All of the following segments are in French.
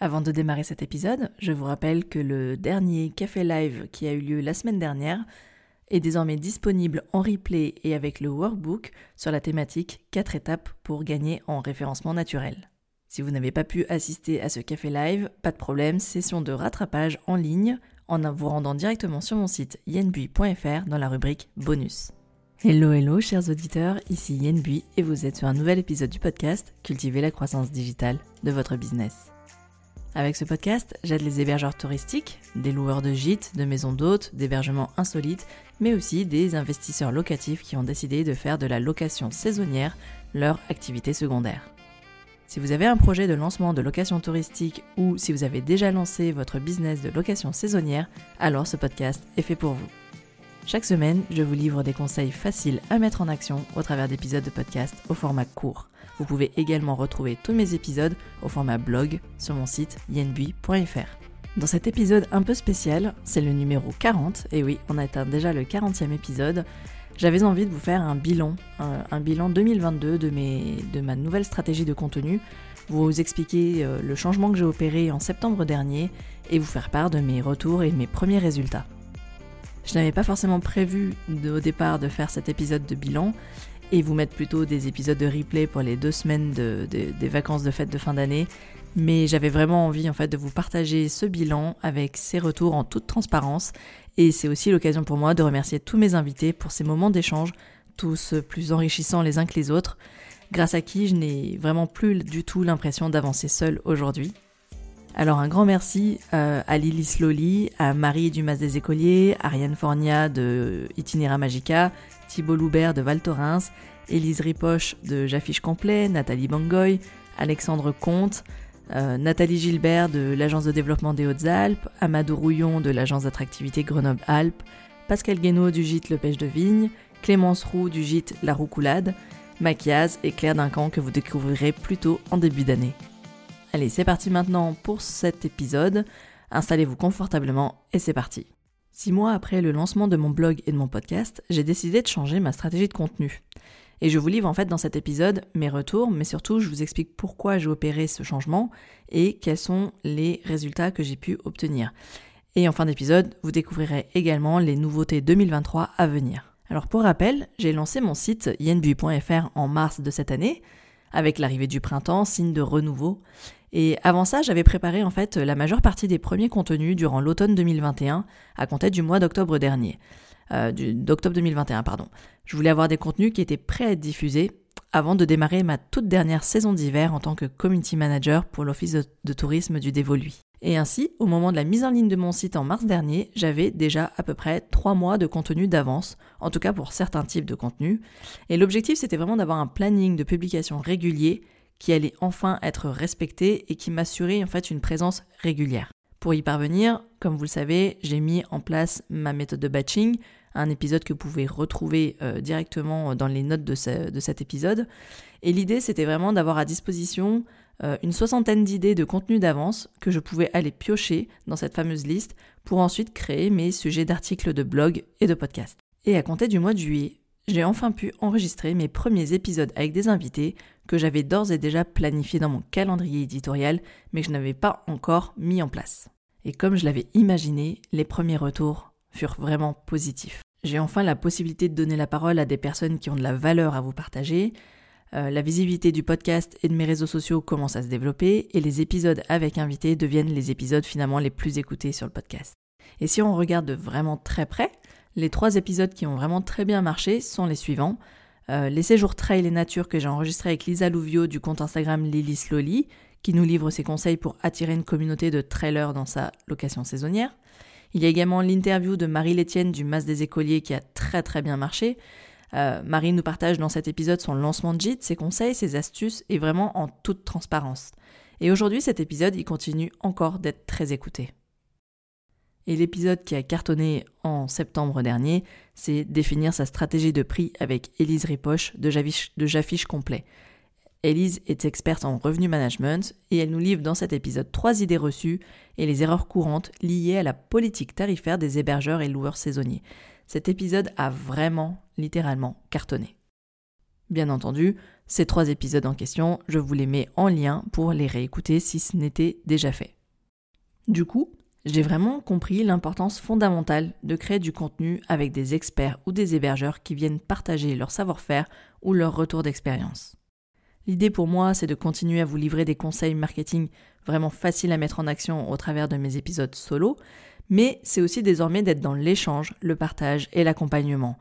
Avant de démarrer cet épisode, je vous rappelle que le dernier café live qui a eu lieu la semaine dernière est désormais disponible en replay et avec le workbook sur la thématique 4 étapes pour gagner en référencement naturel. Si vous n'avez pas pu assister à ce café live, pas de problème, session de rattrapage en ligne en vous rendant directement sur mon site yenbui.fr dans la rubrique bonus. Hello hello chers auditeurs, ici Yenbui et vous êtes sur un nouvel épisode du podcast Cultiver la croissance digitale de votre business. Avec ce podcast, j'aide les hébergeurs touristiques, des loueurs de gîtes, de maisons d'hôtes, d'hébergements insolites, mais aussi des investisseurs locatifs qui ont décidé de faire de la location saisonnière leur activité secondaire. Si vous avez un projet de lancement de location touristique ou si vous avez déjà lancé votre business de location saisonnière, alors ce podcast est fait pour vous. Chaque semaine, je vous livre des conseils faciles à mettre en action au travers d'épisodes de podcast au format court. Vous pouvez également retrouver tous mes épisodes au format blog sur mon site yenbui.fr. Dans cet épisode un peu spécial, c'est le numéro 40, et oui, on atteint déjà le 40e épisode, j'avais envie de vous faire un bilan, un, bilan 2022 de, mes, de ma nouvelle stratégie de contenu, vous expliquer euh, le changement que j'ai opéré en septembre dernier et vous faire part de mes retours et mes premiers résultats. Je n'avais pas forcément prévu au départ de faire cet épisode de bilan et vous mettre plutôt des épisodes de replay pour les deux semaines des vacances de fête de fin d'année, mais j'avais vraiment envie en fait de vous partager ce bilan avec ces retours en toute transparence et c'est aussi l'occasion pour moi de remercier tous mes invités pour ces moments d'échange, tous plus enrichissants les uns que les autres, grâce à qui je n'ai vraiment plus du tout l'impression d'avancer seule aujourd'hui. Alors un grand merci euh, à Lily Slowly, à Marie Dumas des Écoliers, Ariane Fornia de Itinera Magica, Thibault Loubert de Val Thorens, Élise Ripoche de J'affiche complet, Nathalie Bangoy, Alexandre Comte, euh, Nathalie Gilbert de l'Agence de développement des Hautes-Alpes, Amadou Rouillon de l'Agence d'attractivité Grenoble-Alpes, Pascal Guénaud du gîte Le Pêche de Vigne, Clémence Roux du gîte La Roucoulade, Maquiaz et Claire Duncan que vous découvrirez plus tôt en début d'année. Allez, c'est parti maintenant pour cet épisode. Installez-vous confortablement et c'est parti. Six mois après le lancement de mon blog et de mon podcast, j'ai décidé de changer ma stratégie de contenu. Et je vous livre en fait dans cet épisode mes retours, mais surtout je vous explique pourquoi j'ai opéré ce changement et quels sont les résultats que j'ai pu obtenir. Et en fin d'épisode, vous découvrirez également les nouveautés 2023 à venir. Alors pour rappel, j'ai lancé mon site yenbu.fr en mars de cette année, avec l'arrivée du printemps, signe de renouveau. Et avant ça, j'avais préparé en fait la majeure partie des premiers contenus durant l'automne 2021, à compter du mois d'octobre dernier. Euh, d'octobre 2021, pardon. Je voulais avoir des contenus qui étaient prêts à être diffusés avant de démarrer ma toute dernière saison d'hiver en tant que community manager pour l'office de, tourisme du Dévoluy. Et ainsi, au moment de la mise en ligne de mon site en mars dernier, j'avais déjà à peu près trois mois de contenu d'avance, en tout cas pour certains types de contenus. Et l'objectif, c'était vraiment d'avoir un planning de publication régulier qui allait enfin être respecté et qui m'assurait en fait une présence régulière. Pour y parvenir, comme vous le savez, j'ai mis en place ma méthode de batching, un épisode que vous pouvez retrouver euh, directement dans les notes de, cet épisode. Et l'idée, c'était vraiment d'avoir à disposition euh, une soixantaine d'idées de contenu d'avance que je pouvais aller piocher dans cette fameuse liste pour ensuite créer mes sujets d'articles de blog et de podcast. Et à compter du mois de juillet, j'ai enfin pu enregistrer mes premiers épisodes avec des invités que j'avais d'ores et déjà planifiés dans mon calendrier éditorial, mais que je n'avais pas encore mis en place. Et comme je l'avais imaginé, les premiers retours furent vraiment positifs. J'ai enfin la possibilité de donner la parole à des personnes qui ont de la valeur à vous partager. Euh, la visibilité du podcast et de mes réseaux sociaux commence à se développer et les épisodes avec invités deviennent les épisodes finalement les plus écoutés sur le podcast. Et si on regarde de vraiment très près, les trois épisodes qui ont vraiment très bien marché sont les suivants. Euh, les séjours trail et nature que j'ai enregistrés avec Lisa Louvio du compte Instagram Lily Slowly, qui nous livre ses conseils pour attirer une communauté de trailers dans sa location saisonnière. Il y a également l'interview de Marie Létienne du Mas des écoliers qui a très très bien marché. Euh, Marie nous partage dans cet épisode son lancement de JIT, ses conseils, ses astuces et vraiment en toute transparence. Et aujourd'hui, cet épisode, il continue encore d'être très écouté. Et l'épisode qui a cartonné en septembre dernier, c'est définir sa stratégie de prix avec Élise Ripoche de J'affiche complet. Elise est experte en revenu management et elle nous livre dans cet épisode trois idées reçues et les erreurs courantes liées à la politique tarifaire des hébergeurs et loueurs saisonniers. Cet épisode a vraiment, littéralement, cartonné. Bien entendu, Ces trois épisodes en question, je vous les mets en lien pour les réécouter si ce n'était déjà fait. Du coup, j'ai vraiment compris l'importance fondamentale de créer du contenu avec des experts ou des hébergeurs qui viennent partager leur savoir-faire ou leur retour d'expérience. L'idée pour moi, c'est de continuer à vous livrer des conseils marketing vraiment faciles à mettre en action au travers de mes épisodes solo, mais c'est aussi désormais d'être dans l'échange, le partage et l'accompagnement.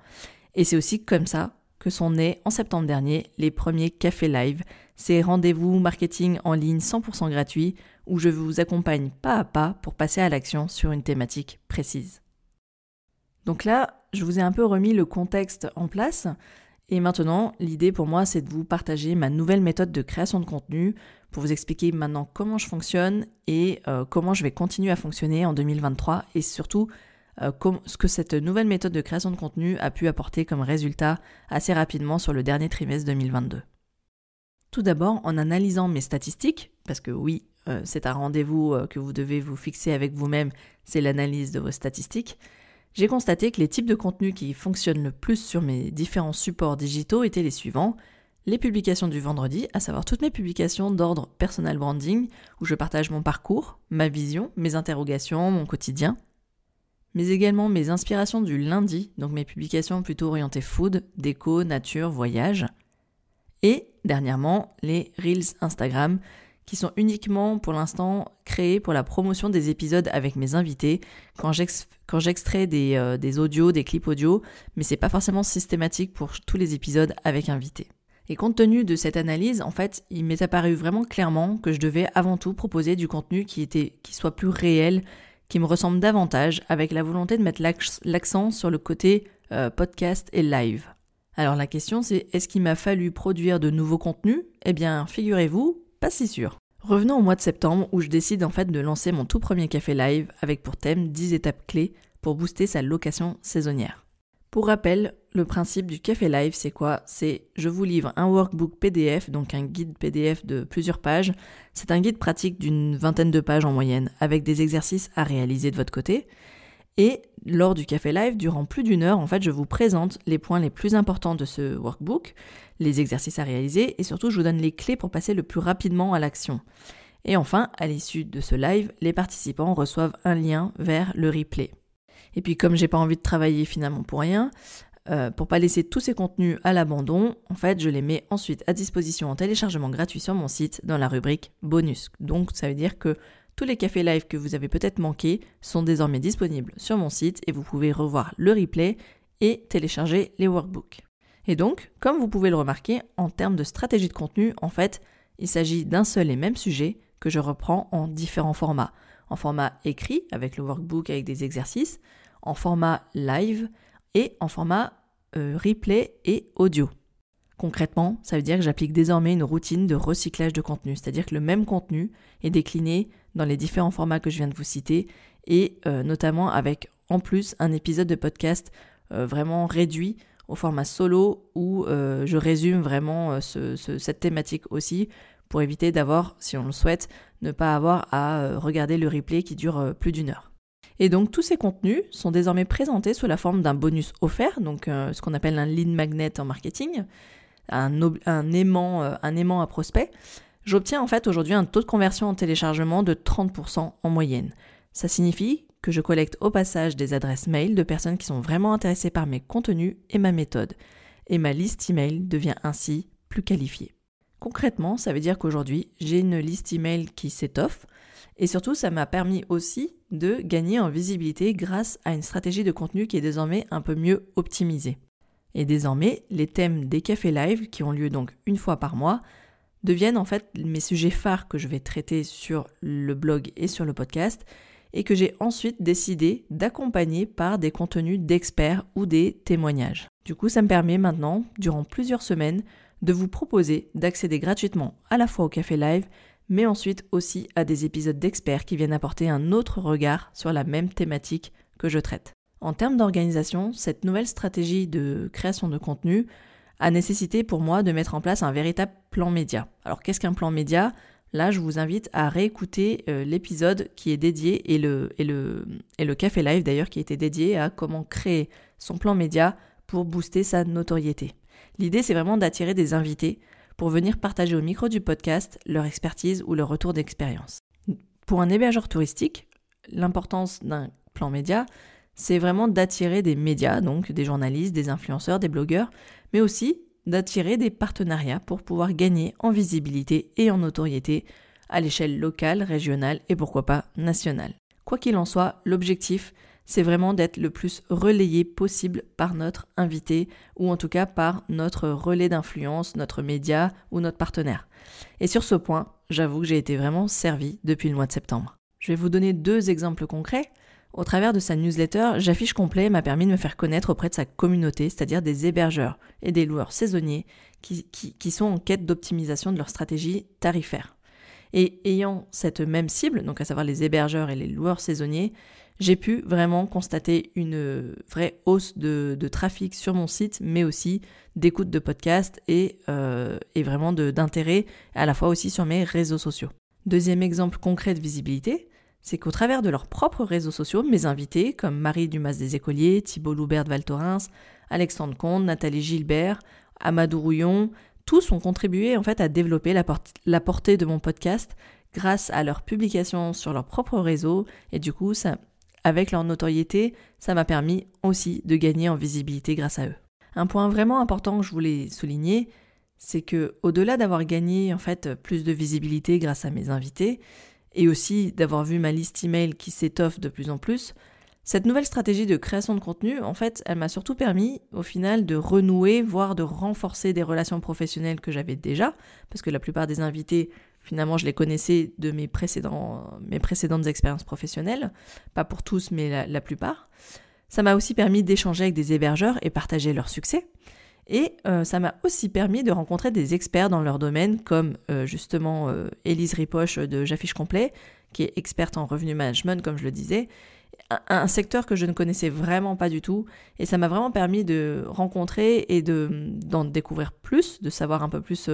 Et c'est aussi comme ça que sont nés en septembre dernier les premiers cafés live, ces rendez-vous marketing en ligne 100% gratuits où je vous accompagne pas à pas pour passer à l'action sur une thématique précise. Donc là, je vous ai un peu remis le contexte en place et maintenant, l'idée pour moi, c'est de vous partager ma nouvelle méthode de création de contenu pour vous expliquer maintenant comment je fonctionne et euh, comment je vais continuer à fonctionner en 2023 et surtout euh, ce que cette nouvelle méthode de création de contenu a pu apporter comme résultat assez rapidement sur le dernier trimestre 2022. Tout d'abord, en analysant mes statistiques, parce que oui, euh, c'est un rendez-vous que vous devez vous fixer avec vous-même, c'est l'analyse de vos statistiques, j'ai constaté que les types de contenus qui fonctionnent le plus sur mes différents supports digitaux étaient les suivants. Les publications du vendredi, à savoir toutes mes publications d'ordre personal branding, où je partage mon parcours, ma vision, mes interrogations, mon quotidien. Mais également mes inspirations du lundi, donc mes publications plutôt orientées food, déco, nature, voyage. Et dernièrement, les Reels Instagram, qui sont uniquement pour l'instant créés pour la promotion des épisodes avec mes invités, quand j'extrais des, euh, des, audios, des clips audio, mais c'est pas forcément systématique pour tous les épisodes avec invités. Et compte tenu de cette analyse, en fait, il m'est apparu vraiment clairement que je devais avant tout proposer du contenu qui était, qui soit plus réel, qui me ressemble davantage, avec la volonté de mettre l'accent sur le côté euh, podcast et live. Alors la question c'est est-ce qu'il m'a fallu produire de nouveaux contenus? Eh bien, figurez-vous, pas si sûr. Revenons au mois de septembre où je décide en fait de lancer mon tout premier café live avec pour thème 10 étapes clés pour booster sa location saisonnière. Pour rappel, le principe du café live c'est quoi? C'est je vous livre un workbook PDF, donc un guide PDF de plusieurs pages. C'est un guide pratique d'une vingtaine de pages en moyenne avec des exercices à réaliser de votre côté. Et lors du café live, durant plus d'une heure, en fait, je vous présente les points les plus importants de ce workbook, les exercices à réaliser et surtout je vous donne les clés pour passer le plus rapidement à l'action. Et enfin, à l'issue de ce live, les participants reçoivent un lien vers le replay. Et puis comme j'ai pas envie de travailler finalement pour rien, euh, pour pas laisser tous ces contenus à l'abandon, en fait, je les mets ensuite à disposition en téléchargement gratuit sur mon site dans la rubrique bonus. Donc ça veut dire que tous les cafés live que vous avez peut-être manqués sont désormais disponibles sur mon site et vous pouvez revoir le replay et télécharger les workbooks. Et donc, comme vous pouvez le remarquer, en termes de stratégie de contenu, en fait, il s'agit d'un seul et même sujet que je reprends en différents formats. En format écrit, avec le workbook avec des exercices, en format live et en format euh, replay et audio. Concrètement, ça veut dire que j'applique désormais une routine de recyclage de contenu, c'est-à-dire que le même contenu est décliné dans les différents formats que je viens de vous citer, et euh, notamment avec en plus un épisode de podcast euh, vraiment réduit au format solo où euh, je résume vraiment cette thématique aussi pour éviter d'avoir, si on le souhaite, ne pas avoir à regarder le replay qui dure plus d'une heure. Et donc tous ces contenus sont désormais présentés sous la forme d'un bonus offert, donc ce qu'on appelle un lead magnet en marketing, un, aimant, un aimant à prospect, J'obtiens en fait aujourd'hui un taux de conversion en téléchargement de 30% en moyenne. Ça signifie que je collecte au passage des adresses mail de personnes qui sont vraiment intéressées par mes contenus et ma méthode. Et ma liste email devient ainsi plus qualifiée. Concrètement, ça veut dire qu'aujourd'hui, j'ai une liste email qui s'étoffe et surtout, ça m'a permis aussi de gagner en visibilité grâce à une stratégie de contenu qui est désormais un peu mieux optimisée. Et désormais, les thèmes des cafés live, qui ont lieu donc une fois par mois, deviennent en fait mes sujets phares que je vais traiter sur le blog et sur le podcast et que j'ai ensuite décidé d'accompagner par des contenus d'experts ou des témoignages. Du coup, ça me permet maintenant, durant plusieurs semaines, de vous proposer d'accéder gratuitement à la fois au café live, mais ensuite aussi à des épisodes d'experts qui viennent apporter un autre regard sur la même thématique que je traite. En termes d'organisation, cette nouvelle stratégie de création de contenu a nécessité pour moi de mettre en place un véritable plan média. Alors qu'est-ce qu'un plan média? Là, je vous invite à réécouter euh, l'épisode qui est dédié et le, et, le, et le café live d'ailleurs qui était dédié à comment créer son plan média pour booster sa notoriété. L'idée, c'est vraiment d'attirer des invités pour venir partager au micro du podcast leur expertise ou leur retour d'expérience. Pour un hébergeur touristique, l'importance d'un plan média, c'est vraiment d'attirer des médias, donc des journalistes, des influenceurs, des blogueurs, mais aussi d'attirer des partenariats pour pouvoir gagner en visibilité et en notoriété à l'échelle locale, régionale et pourquoi pas nationale. Quoi qu'il en soit, l'objectif, c'est vraiment d'être le plus relayé possible par notre invité ou en tout cas par notre relais d'influence, notre média ou notre partenaire. Et sur ce point, j'avoue que j'ai été vraiment servi depuis le mois de septembre. Je vais vous donner deux exemples concrets. Au travers de sa newsletter, J'affiche complet m'a permis de me faire connaître auprès de sa communauté, c'est-à-dire des hébergeurs et des loueurs saisonniers qui, sont en quête d'optimisation de leur stratégie tarifaire. Et ayant cette même cible, donc à savoir les hébergeurs et les loueurs saisonniers, j'ai pu vraiment constater une vraie hausse de, trafic sur mon site, mais aussi d'écoute de podcasts et, euh, et vraiment d'intérêt à la fois aussi sur mes réseaux sociaux. Deuxième exemple concret de visibilité, c'est qu'au travers de leurs propres réseaux sociaux, mes invités, comme Marie Dumas des Écoliers, Thibault Loubert de Val Thorens, Alexandre Comte, Nathalie Gilbert, Amadou Rouillon, tous ont contribué en fait à développer la, portée de mon podcast grâce à leurs publications sur leur propre réseau et du coup avec leur notoriété, ça m'a permis aussi de gagner en visibilité grâce à eux. Un point vraiment important que je voulais souligner, c'est que au-delà d'avoir gagné en fait plus de visibilité grâce à mes invités, et aussi d'avoir vu ma liste email qui s'étoffe de plus en plus, cette nouvelle stratégie de création de contenu, en fait, elle m'a surtout permis au final de renouer, voire de renforcer des relations professionnelles que j'avais déjà, parce que la plupart des invités, finalement, je les connaissais de mes, précédentes expériences professionnelles, pas pour tous, mais la, plupart. Ça m'a aussi permis d'échanger avec des hébergeurs et partager leur succès. Et euh, ça m'a aussi permis de rencontrer des experts dans leur domaine, comme euh, justement euh, Élise Ripoche de J'affiche complet, qui est experte en revenu management, comme je le disais, un secteur que je ne connaissais vraiment pas du tout. Et ça m'a vraiment permis de rencontrer et d'en découvrir plus, de savoir un peu plus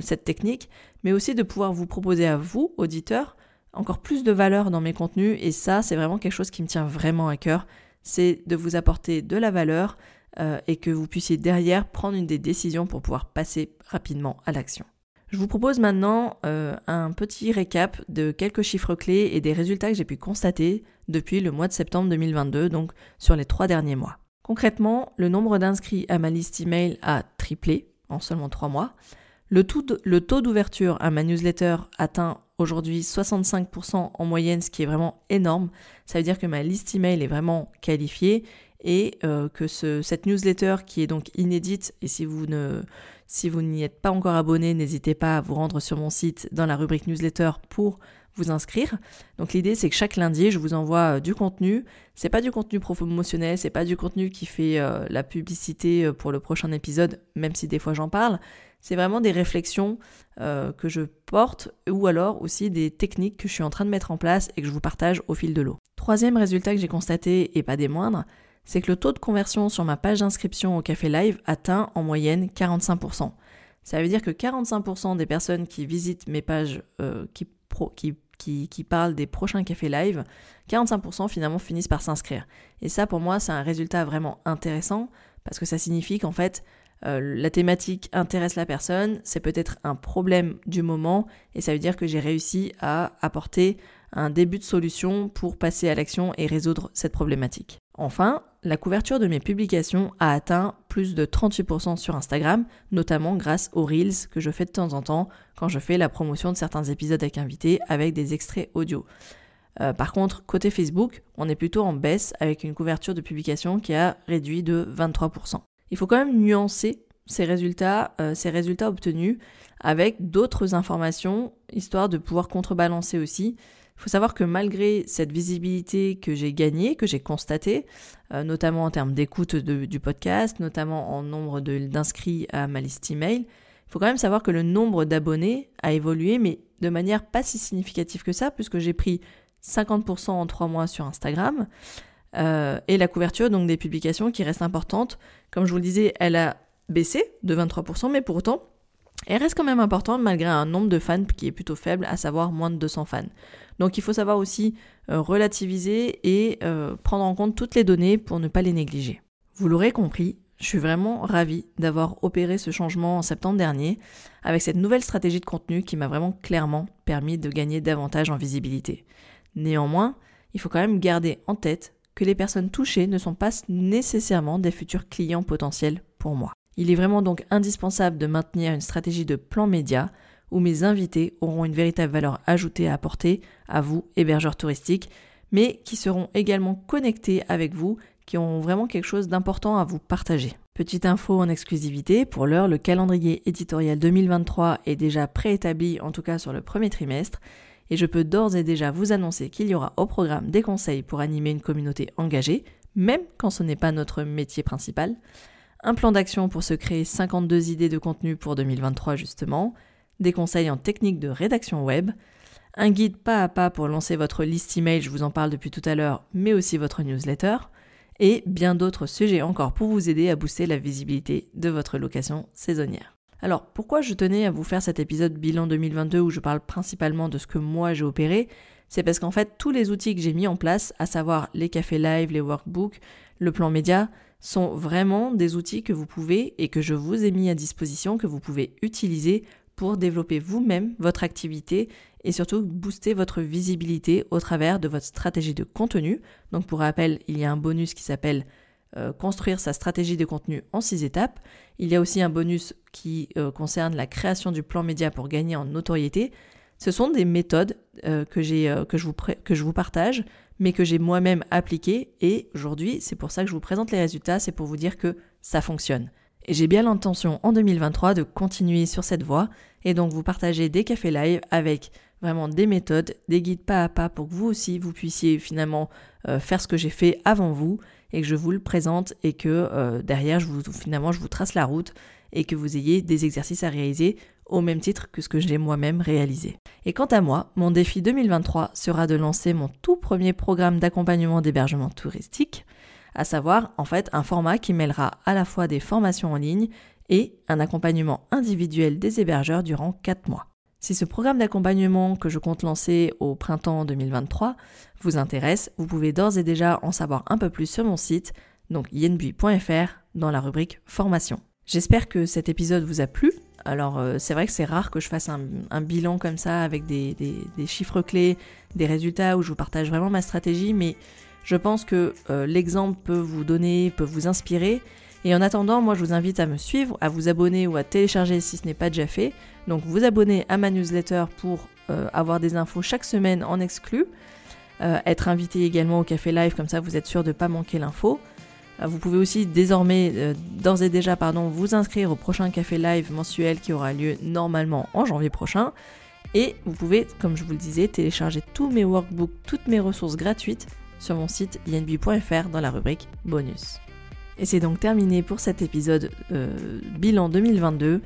cette technique, mais aussi de pouvoir vous proposer à vous, auditeurs, encore plus de valeur dans mes contenus. Et ça, c'est vraiment quelque chose qui me tient vraiment à cœur. C'est de vous apporter de la valeur euh, et que vous puissiez derrière prendre une des décisions pour pouvoir passer rapidement à l'action. Je vous propose maintenant euh, un petit récap de quelques chiffres clés et des résultats que j'ai pu constater depuis le mois de septembre 2022, donc sur les trois derniers mois. Concrètement, le nombre d'inscrits à ma liste email a triplé en seulement trois mois. Le, le taux d'ouverture à ma newsletter atteint aujourd'hui 65% en moyenne, ce qui est vraiment énorme. Ça veut dire que ma liste email est vraiment qualifiée et euh, que ce, cette newsletter qui est donc inédite, et si vous ne n'y êtes pas encore abonné, n'hésitez pas à vous rendre sur mon site dans la rubrique newsletter pour vous inscrire. Donc l'idée c'est que chaque lundi, je vous envoie euh, du contenu. C'est pas du contenu promotionnel, c'est pas du contenu qui fait euh, la publicité pour le prochain épisode, même si des fois j'en parle. C'est vraiment des réflexions que je porte ou alors aussi des techniques que je suis en train de mettre en place et que je vous partage au fil de l'eau. Troisième résultat que j'ai constaté, et pas des moindres, c'est que le taux de conversion sur ma page d'inscription au Café Live atteint en moyenne 45%. Ça veut dire que 45% des personnes qui visitent mes pages euh, qui, parlent des prochains Cafés Live, 45% finalement finissent par s'inscrire. Et ça, pour moi, c'est un résultat vraiment intéressant parce que ça signifie qu'en fait, euh, la thématique intéresse la personne, c'est peut-être un problème du moment, et ça veut dire que j'ai réussi à apporter un début de solution pour passer à l'action et résoudre cette problématique. Enfin, la couverture de mes publications a atteint plus de 38% sur Instagram, notamment grâce aux Reels que je fais de temps en temps quand je fais la promotion de certains épisodes avec invités avec des extraits audio. Euh, par contre, côté Facebook, on est plutôt en baisse avec une couverture de publication qui a réduit de 23%. Il faut quand même nuancer ces résultats, euh, ces résultats obtenus avec d'autres informations, histoire de pouvoir contrebalancer aussi il faut savoir que malgré cette visibilité que j'ai gagnée, que j'ai constatée, euh, notamment en termes d'écoute du podcast, notamment en nombre d'inscrits à ma liste email, il faut quand même savoir que le nombre d'abonnés a évolué, mais de manière pas si significative que ça, puisque j'ai pris 50% en 3 mois sur Instagram. Euh, et la couverture donc des publications qui reste importante, comme je vous le disais, elle a baissé de 23%, mais pour autant, elle reste quand même importante malgré un nombre de fans qui est plutôt faible, à savoir moins de 200 fans. Donc il faut savoir aussi euh, relativiser et euh, prendre en compte toutes les données pour ne pas les négliger. Vous l'aurez compris, Je suis vraiment ravie d'avoir opéré ce changement en septembre dernier avec cette nouvelle stratégie de contenu qui m'a vraiment clairement permis de gagner davantage en visibilité. Néanmoins, il faut quand même garder en tête que les personnes touchées ne sont pas nécessairement des futurs clients potentiels pour moi. Il est vraiment donc indispensable de maintenir une stratégie de plan média où mes invités auront une véritable valeur ajoutée à apporter à vous, hébergeurs touristiques, mais qui seront également connectés avec vous, qui ont vraiment quelque chose d'important à vous partager. Petite info en exclusivité, pour l'heure, le calendrier éditorial 2023 est déjà préétabli, en tout cas sur le premier trimestre, et je peux d'ores et déjà vous annoncer qu'il y aura au programme des conseils pour animer une communauté engagée, même quand ce n'est pas notre métier principal, un plan d'action pour se créer 52 idées de contenu pour 2023 justement, des conseils en technique de rédaction web, un guide pas à pas pour lancer votre liste email, je vous en parle depuis tout à l'heure, mais aussi votre newsletter, et bien d'autres sujets encore pour vous aider à booster la visibilité de votre location saisonnière. Alors pourquoi je tenais à vous faire cet épisode bilan 2022 où je parle principalement de ce que moi j'ai opéré? C'est parce qu'en fait tous les outils que j'ai mis en place, à savoir les cafés live, les workbooks, le plan média, sont vraiment des outils que vous pouvez et que je vous ai mis à disposition, que vous pouvez utiliser pour développer vous-même votre activité et surtout booster votre visibilité au travers de votre stratégie de contenu. Donc pour rappel, il y a un bonus qui s'appelle euh, construire sa stratégie de contenu en six étapes. Il y a aussi un bonus qui euh, concerne la création du plan média pour gagner en notoriété. Ce sont des méthodes euh, que, je vous partage, mais que j'ai moi-même appliquées. Et aujourd'hui, c'est pour ça que je vous présente les résultats, c'est pour vous dire que ça fonctionne. Et j'ai bien l'intention en 2023 de continuer sur cette voie et donc vous partager des cafés live avec vraiment des méthodes, des guides pas à pas pour que vous aussi vous puissiez finalement faire ce que j'ai fait avant vous et que je vous le présente et que euh, derrière, finalement, je vous trace la route et que vous ayez des exercices à réaliser au même titre que ce que j'ai moi-même réalisé. Et quant à moi, mon défi 2023 sera de lancer mon tout premier programme d'accompagnement d'hébergement touristique, à savoir en fait un format qui mêlera à la fois des formations en ligne et un accompagnement individuel des hébergeurs durant 4 mois. Si ce programme d'accompagnement que je compte lancer au printemps 2023 vous intéresse, vous pouvez d'ores et déjà en savoir un peu plus sur mon site, donc yenbui.fr, dans la rubrique formation. J'espère que cet épisode vous a plu. Alors euh, c'est vrai que c'est rare que je fasse un, bilan comme ça avec des, chiffres clés, des résultats où je vous partage vraiment ma stratégie, mais je pense que euh, l'exemple peut vous donner, peut vous inspirer et en attendant, moi je vous invite à me suivre, à vous abonner ou à télécharger si ce n'est pas déjà fait. Donc vous abonner à ma newsletter pour euh, avoir des infos chaque semaine en exclu. Être invité également au café live, comme ça vous êtes sûr de ne pas manquer l'info. Euh, vous pouvez aussi désormais, d'ores et déjà, pardon, vous inscrire au prochain café live mensuel qui aura lieu normalement en janvier prochain. Et vous pouvez, comme je vous le disais, télécharger tous mes workbooks, toutes mes ressources gratuites sur mon site inb.fr dans la rubrique bonus. Et c'est donc terminé pour cet épisode euh, bilan 2022.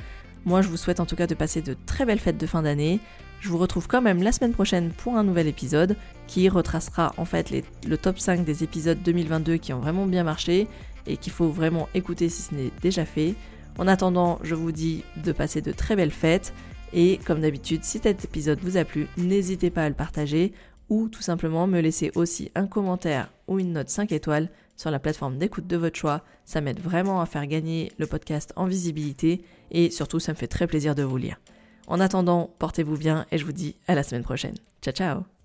Moi, je vous souhaite en tout cas de passer de très belles fêtes de fin d'année. Je vous retrouve quand même la semaine prochaine pour un nouvel épisode qui retracera en fait le top 5 des épisodes 2022 qui ont vraiment bien marché et qu'il faut vraiment écouter si ce n'est déjà fait. En attendant, je vous dis de passer de très belles fêtes et comme d'habitude, si cet épisode vous a plu, n'hésitez pas à le partager ou tout simplement me laisser aussi un commentaire ou une note 5 étoiles sur la plateforme d'écoute de votre choix. Ça m'aide vraiment à faire gagner le podcast en visibilité et surtout ça me fait très plaisir de vous lire. En attendant, portez-vous bien et je vous dis à la semaine prochaine. Ciao ciao